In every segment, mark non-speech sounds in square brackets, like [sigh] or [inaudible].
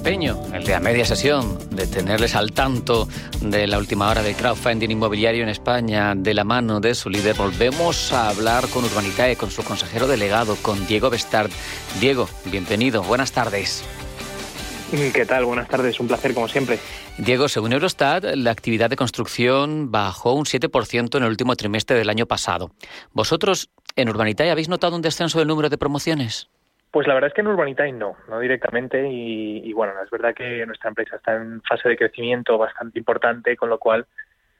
Empeño, el de a media sesión, de tenerles al tanto de la última hora del crowdfunding inmobiliario en España de la mano de su líder, volvemos a hablar con Urbanitae, con su consejero delegado, con Diego Bestard. Diego, bienvenido, buenas tardes. ¿Qué tal? Buenas tardes, un placer como siempre. Diego, según Eurostat, la actividad de construcción bajó un 7% en el último trimestre del año pasado. ¿Vosotros en Urbanitae habéis notado un descenso del número de promociones? Pues la verdad es que en Urbanitae no, no directamente y, y, bueno, es verdad que nuestra empresa está en fase de crecimiento bastante importante, con lo cual,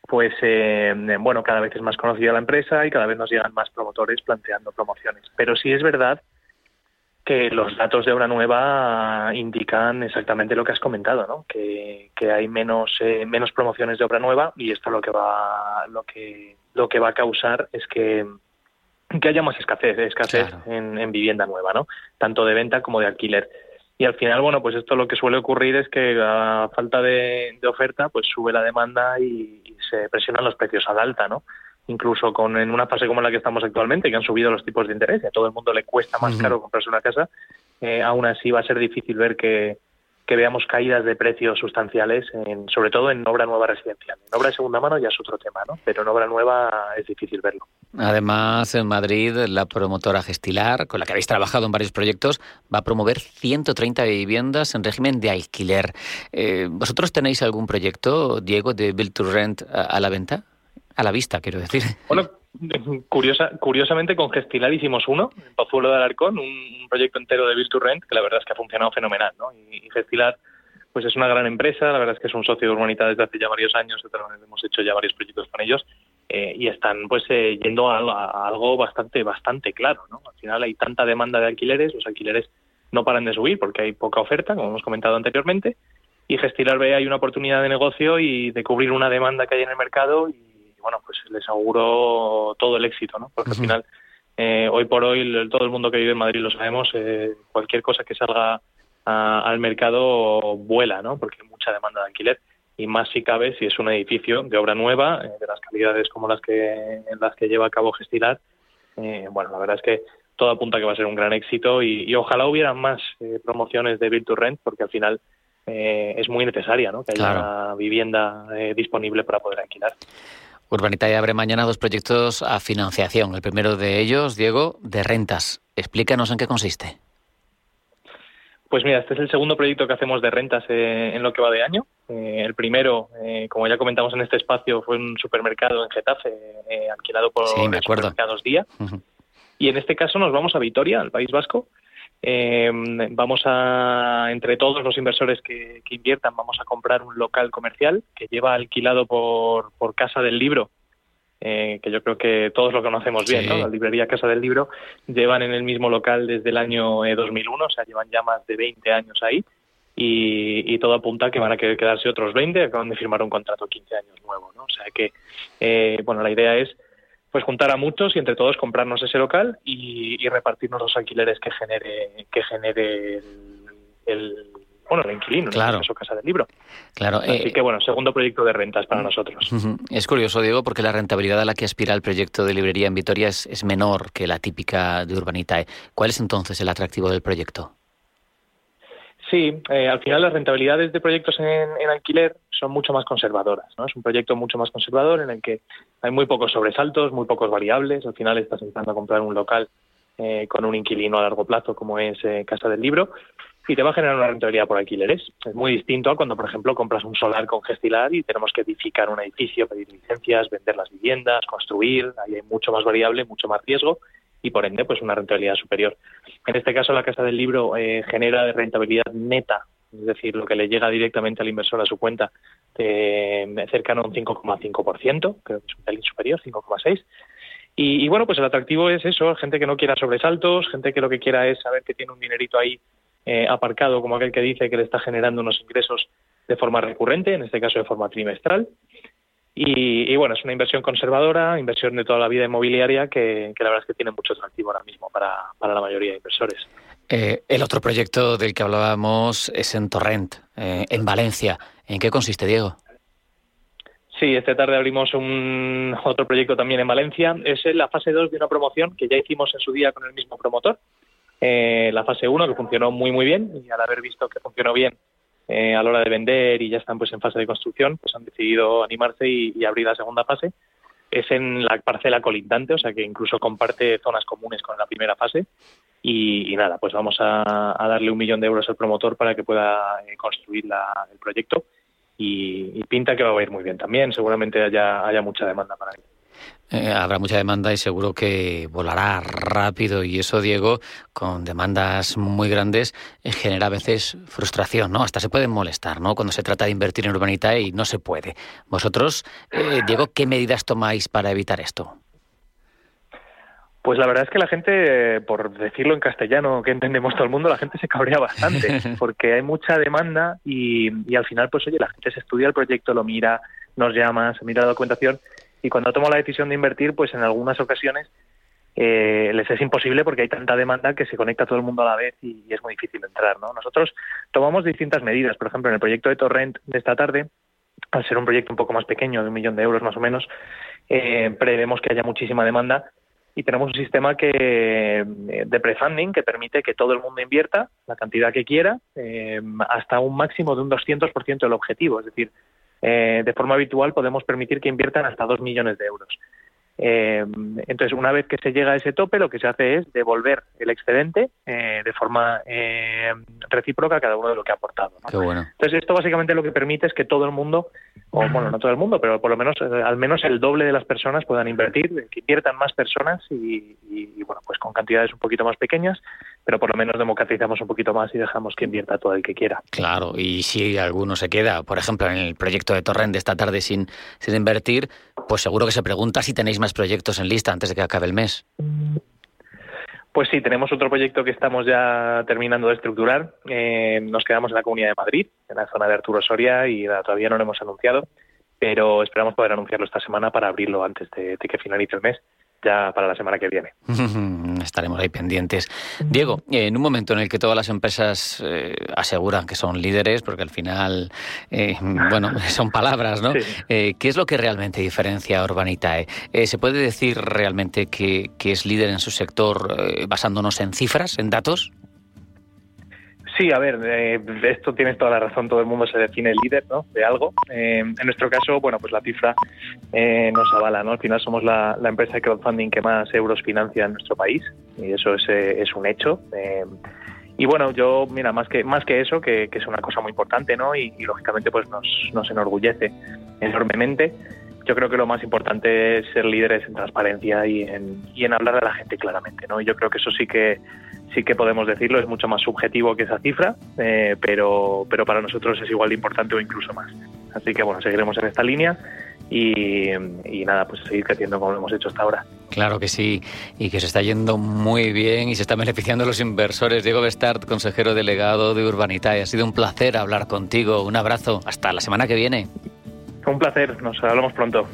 pues eh, bueno, cada vez es más conocida la empresa y cada vez nos llegan más promotores planteando promociones. Pero sí es verdad que los datos de obra nueva indican exactamente lo que has comentado, ¿no? Que, que hay menos eh, menos promociones de obra nueva y esto lo que va lo que lo que va a causar es que que haya más escasez, escasez claro. en, en, vivienda nueva, ¿no? Tanto de venta como de alquiler. Y al final, bueno, pues esto lo que suele ocurrir es que a falta de, de oferta, pues sube la demanda y, y, se presionan los precios al alta, ¿no? Incluso con en una fase como la que estamos actualmente, que han subido los tipos de interés y a todo el mundo le cuesta más uh -huh. caro comprarse una casa, eh, aún así va a ser difícil ver que, que veamos caídas de precios sustanciales, en, sobre todo en obra nueva residencial. En obra de segunda mano ya es otro tema, ¿no? Pero en obra nueva es difícil verlo. Además, en Madrid, la promotora Gestilar, con la que habéis trabajado en varios proyectos, va a promover 130 viviendas en régimen de alquiler. Eh, ¿Vosotros tenéis algún proyecto, Diego, de Build to Rent a, a la venta? A la vista, quiero decir. Bueno, [laughs] curiosa, curiosamente con Gestilar hicimos uno, en Pozuelo de Alarcón, un, proyecto entero de Build to Rent, que la verdad es que ha funcionado fenomenal, ¿no? Y, y Gestilar pues es una gran empresa, la verdad es que es un socio de Urbanita desde hace ya varios años, hemos hecho ya varios proyectos con ellos eh, y están pues eh, yendo a, a, algo bastante bastante claro, ¿no? Al final hay tanta demanda de alquileres, los alquileres no paran de subir porque hay poca oferta, como hemos comentado anteriormente, y Gestilar ve hay una oportunidad de negocio y de cubrir una demanda que hay en el mercado y bueno, pues les auguro todo el éxito, ¿no? Porque uh -huh. al final eh, hoy por hoy todo el mundo que vive en Madrid lo sabemos, eh, cualquier cosa que salga a, al mercado vuela, ¿no? Porque hay mucha demanda de alquiler y más si cabe si es un edificio de obra nueva, eh, de las calidades como las que las que lleva a cabo Gestilar. Eh, bueno, la verdad es que todo apunta a que va a ser un gran éxito y, y ojalá hubiera más eh, promociones de Build to Rent porque al final eh, es muy necesaria, ¿no? Que haya claro. una vivienda eh, disponible para poder alquilar. Urbanitae abre mañana dos proyectos a financiación. El primero de ellos, Diego, de rentas. Explícanos en qué consiste. Pues mira, este es el segundo proyecto que hacemos de rentas eh, en lo que va de año. Eh, el primero, eh, como ya comentamos en este espacio, fue un supermercado en Getafe, eh, alquilado por sí, Supermercados Día. Uh -huh. Y en este caso nos vamos a Vitoria, al País Vasco. Eh, vamos a, entre todos los inversores que, que, inviertan, vamos a comprar un local comercial que lleva alquilado por, por Casa del Libro, eh, que yo creo que todos lo conocemos bien, sí. ¿no? La librería Casa del Libro llevan en el mismo local desde el año eh, 2001, o sea, llevan ya más de 20 años ahí y, y todo apunta a que van a quedarse otros 20, acaban de firmar un contrato 15 años nuevo, ¿no? O sea que, eh, bueno, la idea es pues juntar a muchos y entre todos comprarnos ese local y, y repartirnos los alquileres que genere que genere el, el bueno, el inquilino, claro. en caso Casa del Libro. Claro. Así eh, que, bueno, segundo proyecto de rentas para nosotros. Es curioso, Diego, porque la rentabilidad a la que aspira el proyecto de librería en Vitoria es, es menor que la típica de Urbanitae. ¿Cuál es entonces el atractivo del proyecto? Sí, eh, al final las rentabilidades de proyectos en, alquiler son mucho más conservadoras. ¿no? Es un proyecto mucho más conservador en el que hay muy pocos sobresaltos, muy pocos variables. Al final estás intentando comprar un local eh, con un inquilino a largo plazo como es eh, Casa del Libro y te va a generar una rentabilidad por alquileres. Es muy distinto a cuando, por ejemplo, compras un solar con Gestilar y tenemos que edificar un edificio, pedir licencias, vender las viviendas, construir. Ahí hay mucho más variable, mucho más riesgo y, por ende, pues una rentabilidad superior. En este caso, la Casa del Libro eh, genera rentabilidad neta, es decir, lo que le llega directamente al inversor a su cuenta, cercano a un 5,5%, creo que es un pelín superior, 5,6%. Y, y, bueno, pues el atractivo es eso, gente que no quiera sobresaltos, gente que lo que quiera es saber que tiene un dinerito ahí eh, aparcado como aquel que dice que le está generando unos ingresos de forma recurrente, en este caso de forma trimestral. Y, bueno, es una inversión conservadora, inversión de toda la vida inmobiliaria que, la verdad es que tiene mucho atractivo ahora mismo para, la mayoría de inversores. Eh, el otro proyecto del que hablábamos es en Torrent, eh, en Valencia. ¿En qué consiste, Diego? Sí, esta tarde abrimos un otro proyecto también en Valencia. Es la fase 2 de una promoción que ya hicimos en su día con el mismo promotor. Eh, la fase 1 que funcionó muy muy bien y al haber visto que funcionó bien eh, a la hora de vender y ya están pues en fase de construcción, pues han decidido animarse y, abrir la segunda fase. Es en la parcela colindante, o sea que incluso comparte zonas comunes con la primera fase. Y, nada, pues vamos a, darle un millón de euros al promotor para que pueda eh, construir el proyecto. Y, pinta que va a ir muy bien también. Seguramente haya, haya mucha demanda para él. Eh, habrá mucha demanda y seguro que volará rápido y eso, Diego, con demandas muy grandes, eh, genera a veces frustración, ¿no? Hasta se pueden molestar, ¿no? Cuando se trata de invertir en urbanidad y no se puede. Vosotros, eh, Diego, ¿qué medidas tomáis para evitar esto? Pues la verdad es que la gente, por decirlo en castellano, que entendemos todo el mundo, la gente se cabrea bastante, [laughs] porque hay mucha demanda y, y al final, pues oye, la gente se estudia el proyecto, lo mira, nos llama, se mira la documentación y cuando tomo la decisión de invertir, pues en algunas ocasiones eh, les es imposible porque hay tanta demanda que se conecta todo el mundo a la vez y, es muy difícil entrar. ¿no? Nosotros tomamos distintas medidas. Por ejemplo, en el proyecto de Torrent de esta tarde, al ser un proyecto un poco más pequeño, de un millón de euros más o menos, eh, prevemos que haya muchísima demanda y tenemos un sistema que eh, de prefunding que permite que todo el mundo invierta la cantidad que quiera eh, hasta un máximo de un 200% del objetivo. Es decir, eh, de forma habitual podemos permitir que inviertan hasta dos millones de euros. Eh, entonces, una vez que se llega a ese tope, lo que se hace es devolver el excedente eh, de forma eh, recíproca a cada uno de lo que ha aportado. Entonces, esto básicamente lo que permite es que todo el mundo, o bueno, no todo el mundo, pero por lo menos al menos el doble de las personas puedan invertir, que inviertan más personas y, bueno, pues con cantidades un poquito más pequeñas, pero por lo menos democratizamos un poquito más y dejamos que invierta todo el que quiera. Claro, y si alguno se queda, por ejemplo, en el proyecto de Torrent de esta tarde sin, sin invertir, pues seguro que se pregunta si tenéis más proyectos en lista antes de que acabe el mes. Pues sí, tenemos otro proyecto que estamos ya terminando de estructurar. Eh, nos quedamos en la Comunidad de Madrid, en la zona de Arturo Soria, y todavía no lo hemos anunciado, pero esperamos poder anunciarlo esta semana para abrirlo antes de que finalice el mes ya para la semana que viene. [laughs] Estaremos ahí pendientes. Diego, en un momento en el que todas las empresas eh, aseguran que son líderes, porque al final, eh, bueno, [laughs] son palabras, ¿no? Eh, ¿Qué es lo que realmente diferencia a Urbanitae? ¿Se puede decir realmente que, que, es líder en su sector basándonos en cifras, en datos? Sí, a ver, eh, esto tienes toda la razón, todo el mundo se define líder ¿no? de algo. Eh, en nuestro caso, bueno, pues la cifra eh, nos avala, ¿no? Al final somos la, empresa de crowdfunding que más euros financia en nuestro país y eso es, es un hecho. y bueno, yo, mira, más que, más que eso, que, es una cosa muy importante, ¿no? Y, lógicamente pues nos, nos enorgullece enormemente yo creo que lo más importante es ser líderes en transparencia y en, y en hablar de la gente claramente, ¿no? Yo creo que eso sí que sí que podemos decirlo, es mucho más subjetivo que esa cifra, eh, pero, pero para nosotros es igual de importante o incluso más. Así que bueno, seguiremos en esta línea y, nada, pues seguir creciendo como lo hemos hecho hasta ahora. Claro que sí, y que se está yendo muy bien y se están beneficiando los inversores. Diego Bestart, consejero delegado de Urbanitae, ha sido un placer hablar contigo. Un abrazo, hasta la semana que viene. Un placer, nos hablamos pronto.